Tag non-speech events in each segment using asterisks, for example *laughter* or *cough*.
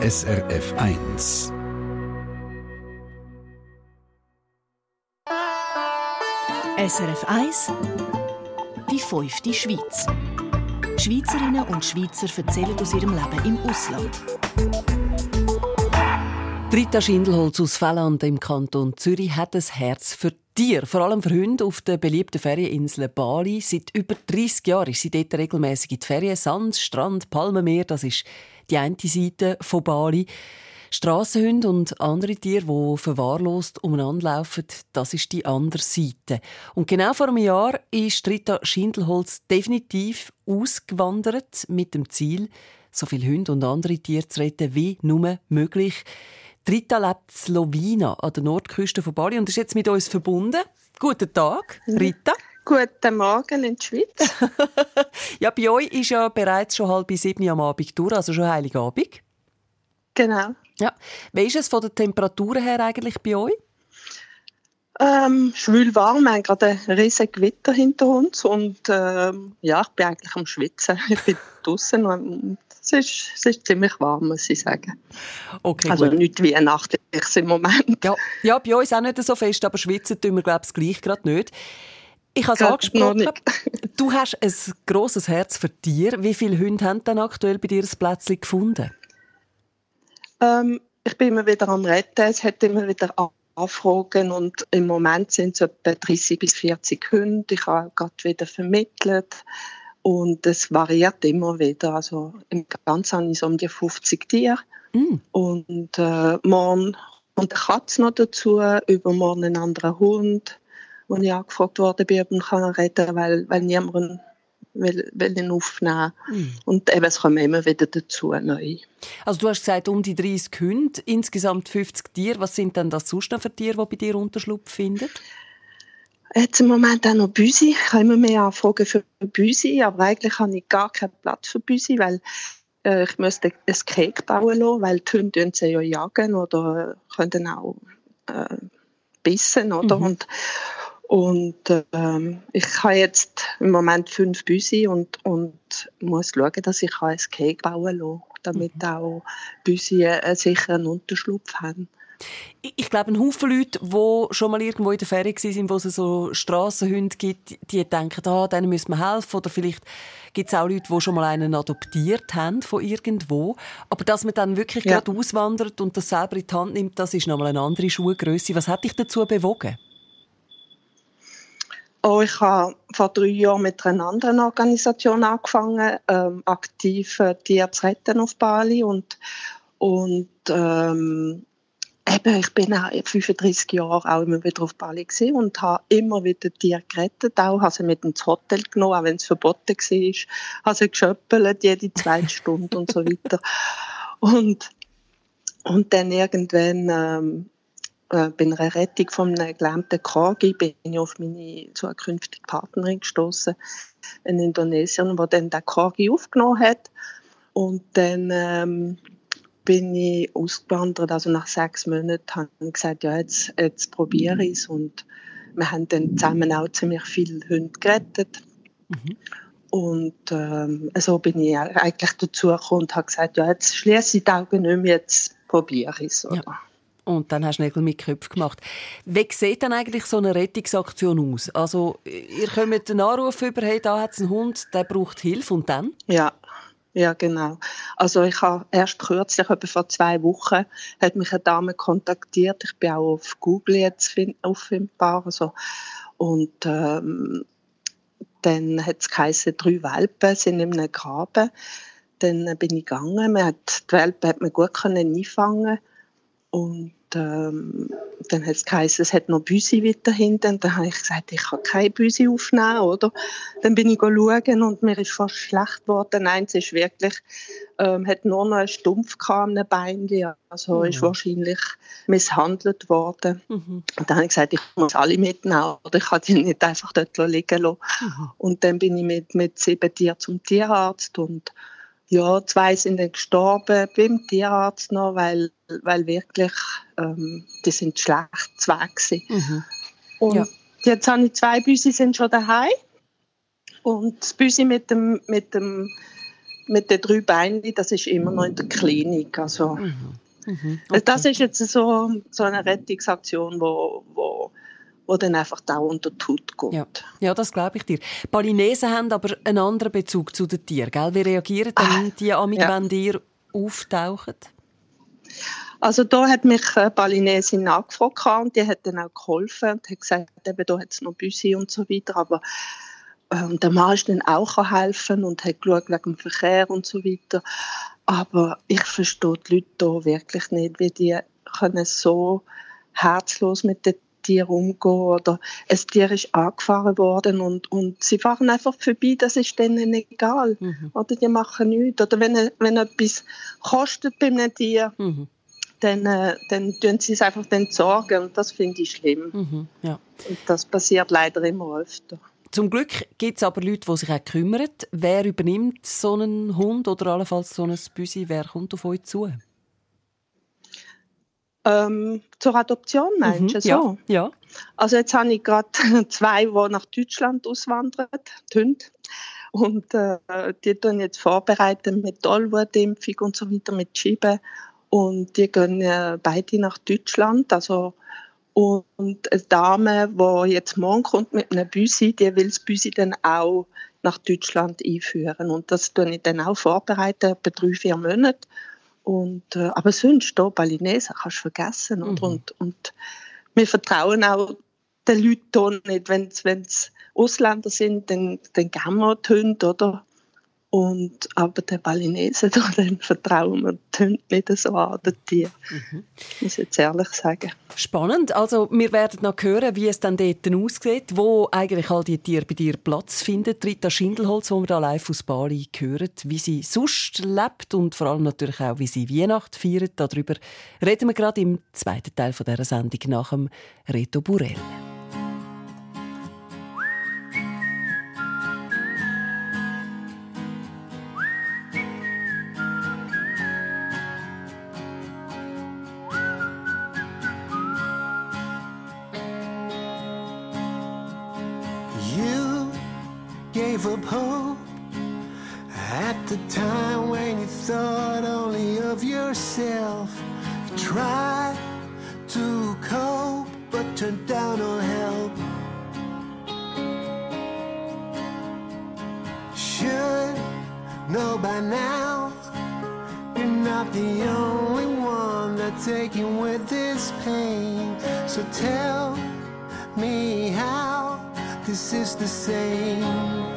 SRF 1. SRF 1 Die fünfte Schweiz. Schweizerinnen und Schweizer erzählen aus ihrem Leben im Ausland. Rita Schindelholz aus Felland im Kanton Zürich hat ein Herz für Tiere, vor allem für Hunde auf der beliebten Ferieninsel Bali. Seit über 30 Jahren ist sie dort regelmäßig in die Ferien. Sand, Strand, Palmenmeer, das ist die eine Seite von Bali. Strassenhunde und andere Tiere, die verwahrlost umeinander laufen, das ist die andere Seite. Und genau vor einem Jahr ist Rita Schindelholz definitiv ausgewandert mit dem Ziel, so viele Hunde und andere Tiere zu retten wie nur möglich. Rita lebt in Slovina an der Nordküste von Bali und ist jetzt mit uns verbunden. Guten Tag, Rita. Guten Morgen in der Schweiz. *laughs* ja, bei euch ist ja bereits schon halb sieben am Abend durch, also schon Heiligabend. Genau. Ja. Wie ist es von den Temperaturen her eigentlich bei euch? Ähm, schwül warm, wir haben gerade ein riesiges Gewitter hinter uns und ähm, ja, ich bin eigentlich am Schwitzen. *laughs* Ich bin draußen und es ist, es ist ziemlich warm, muss ich sagen. Okay, also gut. nicht weihnachtlich im Moment. Ja, ja, bei uns auch nicht so fest, aber schwitzen tun wir, glaube ich, gleich gerade nicht. Ich habe es angesprochen, du hast ein grosses Herz für Tiere. Wie viele Hunde haben denn aktuell bei dir ein Plätzchen gefunden? Ähm, ich bin immer wieder am Retten, es hat immer wieder Anfragen und im Moment sind es etwa 30 bis 40 Hunde. Ich habe gerade wieder vermittelt. Und es variiert immer wieder. Also im Ganzen ich so um die 50 Tiere. Mm. Und äh, morgen kommt eine Katze noch dazu, übermorgen ein anderer Hund, wo ich angefragt worden bin, ob ich kann retten weil, weil niemand will, will ihn aufnehmen mm. Und eben, es kommen immer wieder dazu neu. Also du hast gesagt, um die 30 Hunde, insgesamt 50 Tiere. Was sind denn das sonst noch für Tiere, die bei dir Unterschlupf finden? Jetzt im Moment auch noch Büsi. Ich habe immer mehr Anfragen für Büsi, aber eigentlich habe ich gar keinen Platz für Büsi, weil äh, ich müsste ein Cake bauen lassen, weil die Hunde sie ja jagen oder können auch äh, bissen, oder? Mhm. Und, und ähm, ich habe jetzt im Moment fünf Büsi und, und muss schauen, dass ich ein Cake bauen kann, damit mhm. auch Büsi einen sicheren Unterschlupf haben. Ich glaube, ein Haufen Leute, die schon mal irgendwo in der Ferie waren, wo es so Strassenhunde gibt, die denken, ah, denen müssen wir helfen. Oder vielleicht gibt es auch Leute, die schon mal einen adoptiert haben von irgendwo. Aber dass man dann wirklich ja. gerade auswandert und das selber in die Hand nimmt, das ist nochmal eine andere Schuhgröße. Was hat dich dazu bewogen? Oh, ich habe vor drei Jahren mit einer anderen Organisation angefangen, ähm, aktiv Tiere zu retten auf Bali und und ähm, eben, ich bin auch 35 Jahre auch immer wieder auf Bali und habe immer wieder Tiere gerettet, auch habe sie mit ins Hotel genommen, auch wenn es verboten war, habe sie geschöppelt, jede zweite Stunde und so weiter. Und, und dann irgendwann ähm, äh, bei einer Rettung von einem gelähmten Korgi bin ich auf meine zukünftige Partnerin gestoßen, in Indonesien, die dann den Korgi aufgenommen hat. Und dann ähm, bin ich ausgewandert, also nach sechs Monaten habe ich gesagt, ja, jetzt, jetzt probiere ich es und wir haben dann zusammen auch ziemlich viele Hunde gerettet. Mhm. Und ähm, so bin ich eigentlich dazu gekommen und habe gesagt, ja, jetzt schließe ich die Augen nicht mehr, jetzt probiere ich es. Ja. Und dann hast du Nägel mit Köpfen gemacht. Wie sieht dann eigentlich so eine Rettungsaktion aus? Also, ihr kommt einen Anruf über, hey, da hat es einen Hund, der braucht Hilfe und dann? Ja, ja, genau. Also ich habe erst kürzlich, etwa vor zwei Wochen, hat mich eine Dame kontaktiert. Ich bin auch auf Google jetzt auffindbar. Also, und ähm, dann hat es geheißen, drei Welpen sind in einem Graben. Dann bin ich gegangen. Man hat, die Welpen hat man gut können einfangen und ähm, dann hat es geheißen, es hat noch Büsi weiter hinten. Dann habe ich gesagt, ich kann keine Büsi aufnehmen, oder? Dann bin ich schauen und mir ist fast schlecht geworden. Nein, es ist wirklich, ähm, hat nur noch einen Stumpf am Bein, also mhm. ist wahrscheinlich misshandelt worden. Mhm. Und dann habe ich gesagt, ich muss alle mitnehmen, oder ich kann die nicht einfach dort liegen lassen. Mhm. Und dann bin ich mit, mit sieben Tieren zum Tierarzt und ja, zwei sind dann gestorben beim Tierarzt noch, weil, weil wirklich, ähm, die sind schlecht zwei mhm. Und ja. jetzt habe ich zwei Büsi sind schon daheim und das Büsi mit dem, mit dem mit den drei Beinen, das ist immer noch in der Klinik. Also, mhm. Mhm. Okay. Das ist jetzt so, so eine Rettungsaktion, wo, wo, wo dann einfach dauernd unter die Haut geht. Ja, ja das glaube ich dir. Balinesen haben aber einen anderen Bezug zu den Tieren. Gell? Wie reagieren denn ah, die amig, ja. wenn ihr auftauchen? Also da hat mich eine Balinesin angefragt und die hat dann auch geholfen und hat gesagt, eben, da hat es noch Büsi und so weiter, aber ähm, der Mann ist dann auch helfen und hat geschaut wegen dem Verkehr und so weiter. Aber ich verstehe die Leute hier wirklich nicht, wie die können so herzlos mit den Tieren umgehen oder ein Tier ist angefahren worden und, und sie fahren einfach vorbei, das ist denen egal. Mhm. Oder die machen nichts. Oder wenn, wenn etwas kostet bei einem Tier, mhm. dann, äh, dann tun sie es einfach dann sorgen und das finde ich schlimm. Mhm. Ja. Und das passiert leider immer öfter. Zum Glück gibt es aber Leute, die sich auch kümmern. Wer übernimmt so einen Hund oder allenfalls so ein Büsi? Wer kommt auf euch zu? Ähm, zur Adoption meinst du? Mhm, so? ja, ja. Also jetzt habe ich gerade *laughs* zwei, die nach Deutschland auswandern, die Hunde. Und äh, die tun jetzt vorbereiten mit Tollwutimpfung und so weiter, mit Schieben. Und die gehen äh, beide nach Deutschland. Also und eine Dame, die jetzt morgen kommt mit einem Büsi, die will das Büsi dann auch nach Deutschland einführen. Und das tue ich dann auch vorbereiten, etwa drei, vier Monate. Und, äh, aber sonst, hier Balinese, kannst du vergessen. Mhm. Und, und wir vertrauen auch den Leuten nicht. Wenn es Ausländer sind, dann, dann geben wir die Hunde, oder? Und, aber der Balinese, *laughs* dem vertrauen wir nicht so an, den Tier. Mhm. Muss ich jetzt ehrlich sagen. Spannend. Also, wir werden noch hören, wie es dann dort aussieht, wo eigentlich all die Tiere bei dir Platz finden. Rita Schindelholz, wo wir da live aus Bali hören, wie sie sonst lebt und vor allem natürlich auch, wie sie Weihnachten feiert. Darüber reden wir gerade im zweiten Teil dieser Sendung nach dem Reto Burell. Turned down all help. Should know by now you're not the only one that's taking with this pain. So tell me how this is the same.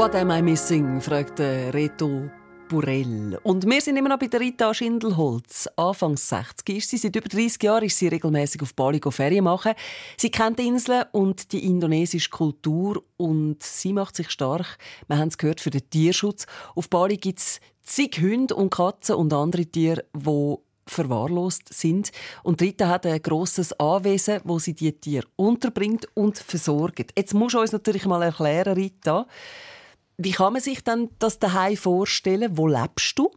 What am I missing? fragt Reto Burell. Und wir sind immer noch bei der Rita Schindelholz. Anfangs 60 ist sie. Seit über 30 Jahren ist sie regelmäßig auf Bali Ferien machen. Sie kennt die Inseln und die indonesische Kultur und sie macht sich stark, wir haben es gehört, für den Tierschutz. Auf Bali gibt es zig Hunde und Katzen und andere Tiere, die verwahrlost sind. Und Rita hat ein grosses Anwesen, wo sie die Tiere unterbringt und versorgt. Jetzt musst du uns natürlich mal erklären, Rita, wie kann man sich dann das daheim vorstellen? Wo lebst du?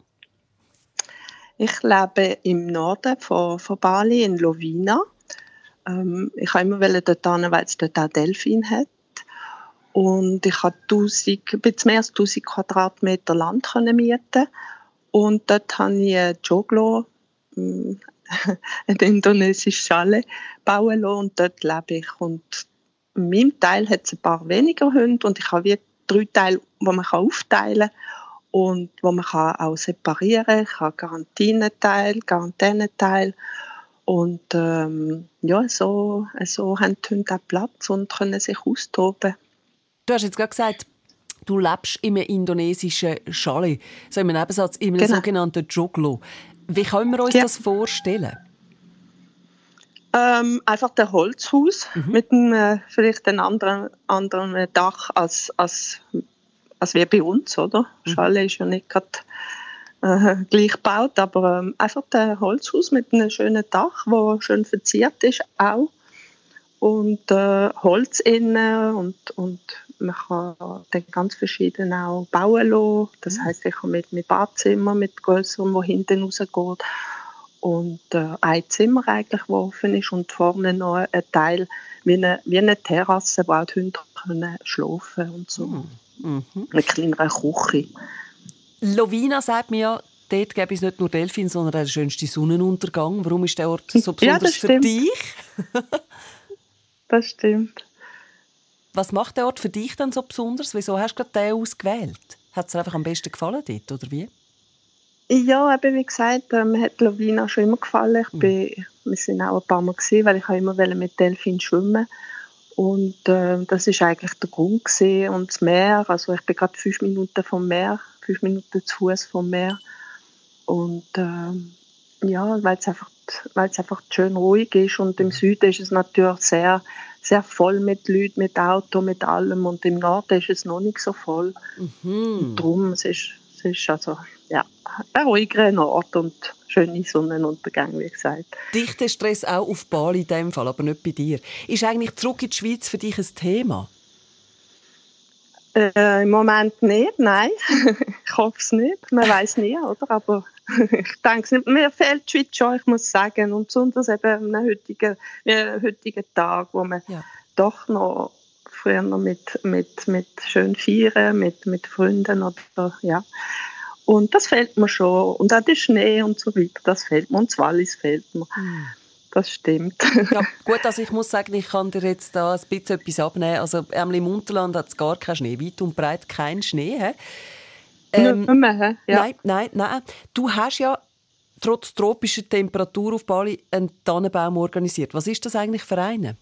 Ich lebe im Norden von, von Bali, in Lovina. Ähm, ich wollte immer dort hin, weil es dort auch Delfin hat. Und ich habe 1000, ein bisschen mehr als 1000 Quadratmeter Land können mieten. Und dort habe ich ein Joglo, *laughs* ein indonesisches Schale, bauen lassen. Und dort lebe ich. Und in meinem Teil hat es ein paar weniger Hunde. Und ich habe drei Teile, die man aufteilen kann und wo man kann auch separieren kann. Ich habe Quarantäneteil, Quarantäneteil und ähm, ja, so, so haben die Hunde auch Platz und können sich austoben. Du hast jetzt gerade gesagt, du lebst im indonesischen Schale, so im Nebensatz, im genau. sogenannten Joglo. Wie können wir uns ja. das vorstellen? Ähm, einfach der Holzhaus mhm. mit einem, äh, vielleicht einem anderen, anderen Dach als, als, als wie bei uns, oder? Mhm. Schale ist ja nicht gerade äh, gleich gebaut, aber ähm, einfach der Holzhaus mit einem schönen Dach, wo schön verziert ist auch und äh, Holz innen und, und man kann dann ganz verschieden auch bauen lassen. Das mhm. heißt, ich habe mit, mit Badzimmer, mit größerem, wo hinten rausgeht und äh, ein Zimmer eigentlich, wo offen ist und vorne noch ein Teil wie eine, wie eine Terrasse, wo auch die Hunde können schlafen und so. Mhm. mhm. Eine kleinere Küche. Lovina sagt mir ja, dort gäbe es nicht nur Delfin, sondern auch den schönsten Sonnenuntergang. Warum ist der Ort so *laughs* besonders ja, für dich? *laughs* das stimmt. Was macht der Ort für dich dann so besonders? Wieso hast du gerade den ausgewählt? Hat es dir einfach am besten gefallen dort, oder wie? Ja, eben wie gesagt, mir hat Lovina schon immer gefallen. Ich mhm. bin, wir sind auch ein paar Mal gesehen, weil ich immer mit Delfin schwimmen und äh, das ist eigentlich der Grund gewesen. und das Meer. Also ich bin gerade fünf Minuten vom Meer, fünf Minuten zu Fuß vom Meer und äh, ja, weil es einfach, weil es einfach schön ruhig ist und im Süden ist es natürlich sehr sehr voll mit Leuten, mit Auto, mit allem und im Norden ist es noch nicht so voll. Mhm. Und darum, es ist, es ist also ja, ein ruhigerer Ort und schöne Sonnenuntergang, wie gesagt. Dichter Stress auch auf Bali in dem Fall, aber nicht bei dir. Ist eigentlich zurück in die Schweiz für dich ein Thema? Äh, Im Moment nicht, nein. *laughs* ich hoffe es nicht. Man weiß nie, oder? Aber *laughs* ich denke es nicht. Mir fehlt die Schweiz schon, ich muss sagen. Und besonders eben am heutigen, äh, heutigen Tag, wo man ja. doch noch früher noch mit, mit, mit schön feiern, mit, mit Freunden oder ja, und das fällt mir schon. Und auch der Schnee und so weiter, das fällt mir. Und das Wallis fällt mir. Mhm. Das stimmt. Ja, *laughs* gut, also ich muss sagen, ich kann dir jetzt da ein bisschen etwas abnehmen. Also im Unterland hat es gar keinen Schnee, weit und breit keinen Schnee. He? Ähm, mehr, ja. Nein, nein, nein. Du hast ja trotz tropischer Temperatur auf Bali einen Tannenbaum organisiert. Was ist das eigentlich für einen?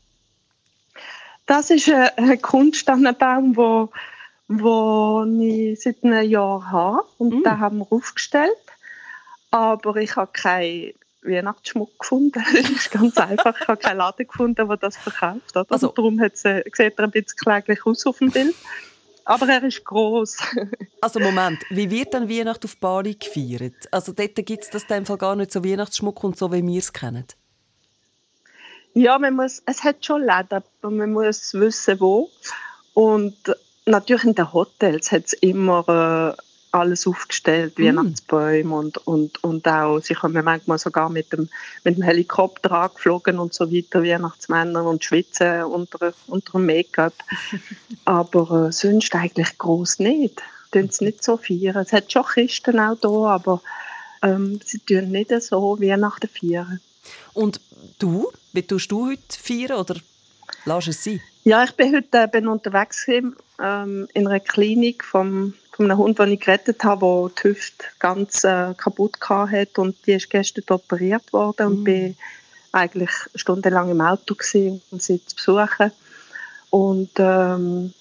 Das ist ein Kunsttannenbaum, der wo ich seit einem Jahr habe. Und mm. den haben wir aufgestellt. Aber ich habe keinen Weihnachtsschmuck gefunden. *laughs* Das ist ganz einfach. Ich habe keinen Laden gefunden, der das verkauft. Oder? Also, darum äh, sieht er ein bisschen kläglich aus auf dem Bild. Aber er ist groß. *laughs* also Moment, wie wird dann Weihnachten auf Bali gefeiert? Also dort gibt es das in dem Fall gar nicht so Weihnachtsschmuck und so, wie wir es kennen. Ja, man muss, es hat schon Läden, aber man muss wissen, wo. Und natürlich in den Hotels hat es immer äh, alles aufgestellt, mm. Weihnachtsbäume und, und, und auch, sie kommen manchmal sogar mit dem, mit dem Helikopter angeflogen und so weiter, Weihnachtsmänner und schwitzen unter, unter dem Make-up. *laughs* aber äh, sonst eigentlich groß nicht. Tun sie nicht so feiern. Es hat schon Christen auch da, aber ähm, sie tun nicht so Weihnachten feiern. Und du, wie tust du heute feiern oder lass es sein? Ja, ich bin heute eben unterwegs gewesen, ähm, in einer Klinik vom, von einem Hund, den ich gerettet habe, der die Hüfte ganz äh, kaputt hatte und die ist gestern operiert worden und mm. bin eigentlich stundenlang im Auto gewesen, um sie zu besuchen. Und ähm,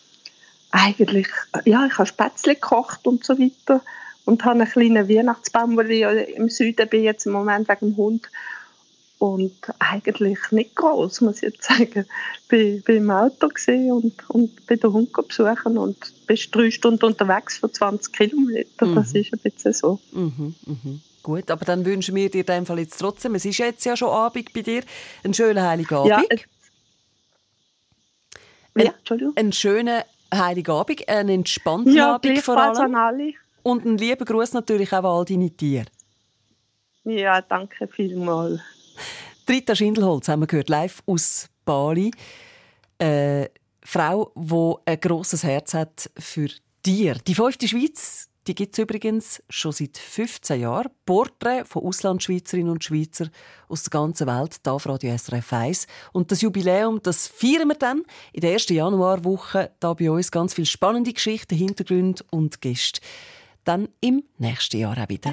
eigentlich, ja, ich habe Spätzle gekocht und so weiter und habe einen kleinen Weihnachtsbaum, weil ich im Süden bin jetzt im Moment wegen dem Hund und eigentlich nicht groß, muss ich jetzt sagen. Ich war im Auto und, und bin den Hund besuchen und bist drei Stunden unterwegs für 20 Kilometer. Mhm. Das ist ein bisschen so. Mhm, mhm. Gut, aber dann wünschen wir dir in dem Fall jetzt trotzdem, es ist jetzt ja schon Abend bei dir, einen schönen Heiligen Abend. Ja, äh, ja Entschuldigung. Einen schönen Heiligen Abend, einen entspannten ja, Abend vor allem. An alle. Und einen lieben Gruß natürlich auch an all deine Tiere. Ja, danke vielmals. Rita Schindelholz haben wir gehört, live aus Bali. Eine Frau, die ein grosses Herz hat für Tiere. Die fünfte Schweiz die gibt es übrigens schon seit 15 Jahren. Porträts von Auslandschweizerinnen und Schweizer aus der ganzen Welt, hier auf Radio SRF 1. Und das Jubiläum, das feiern wir dann in der ersten Januarwoche. Da bei uns ganz viele spannende Geschichten, Hintergründe und Gäste. Dann im nächsten Jahr auch wieder.